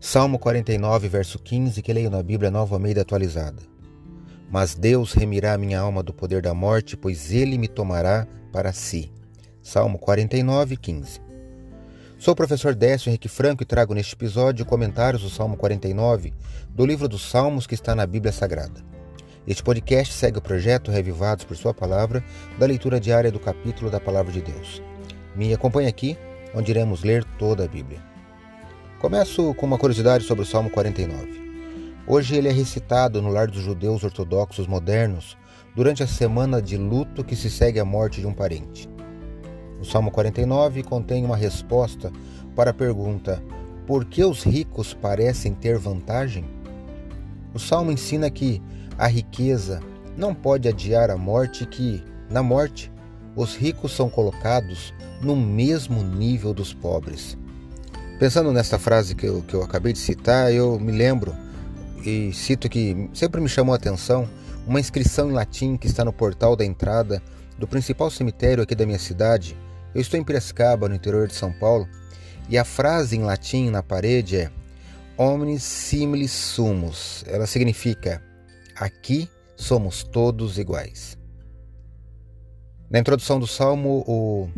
Salmo 49, verso 15, que leio na Bíblia Nova Almeida atualizada. Mas Deus remirá minha alma do poder da morte, pois ele me tomará para si. Salmo 49, 15. Sou o professor Décio Henrique Franco e trago neste episódio comentários do Salmo 49 do livro dos Salmos que está na Bíblia Sagrada. Este podcast segue o projeto Revivados por Sua Palavra da leitura diária do capítulo da Palavra de Deus. Me acompanhe aqui, onde iremos ler toda a Bíblia. Começo com uma curiosidade sobre o Salmo 49. Hoje ele é recitado no lar dos judeus ortodoxos modernos durante a semana de luto que se segue à morte de um parente. O Salmo 49 contém uma resposta para a pergunta: por que os ricos parecem ter vantagem? O Salmo ensina que a riqueza não pode adiar a morte que, na morte, os ricos são colocados no mesmo nível dos pobres. Pensando nesta frase que eu, que eu acabei de citar, eu me lembro e cito que sempre me chamou a atenção uma inscrição em latim que está no portal da entrada do principal cemitério aqui da minha cidade. Eu estou em Piracicaba, no interior de São Paulo, e a frase em latim na parede é Omnis similis sumus. Ela significa Aqui somos todos iguais. Na introdução do salmo, o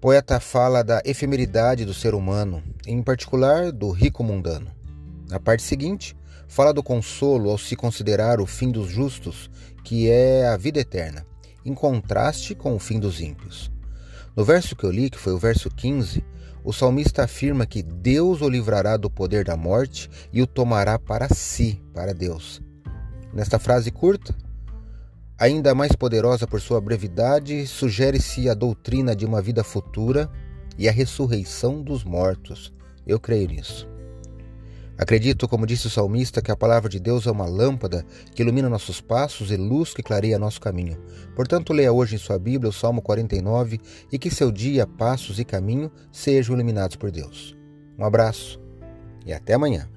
poeta fala da efemeridade do ser humano, em particular do rico mundano. Na parte seguinte, fala do consolo ao se considerar o fim dos justos, que é a vida eterna, em contraste com o fim dos ímpios. No verso que eu li, que foi o verso 15, o salmista afirma que Deus o livrará do poder da morte e o tomará para si, para Deus. Nesta frase curta, ainda mais poderosa por sua brevidade, sugere-se a doutrina de uma vida futura e a ressurreição dos mortos. Eu creio nisso. Acredito, como disse o salmista, que a palavra de Deus é uma lâmpada que ilumina nossos passos e luz que clareia nosso caminho. Portanto, leia hoje em sua Bíblia o Salmo 49 e que seu dia, passos e caminho sejam iluminados por Deus. Um abraço e até amanhã.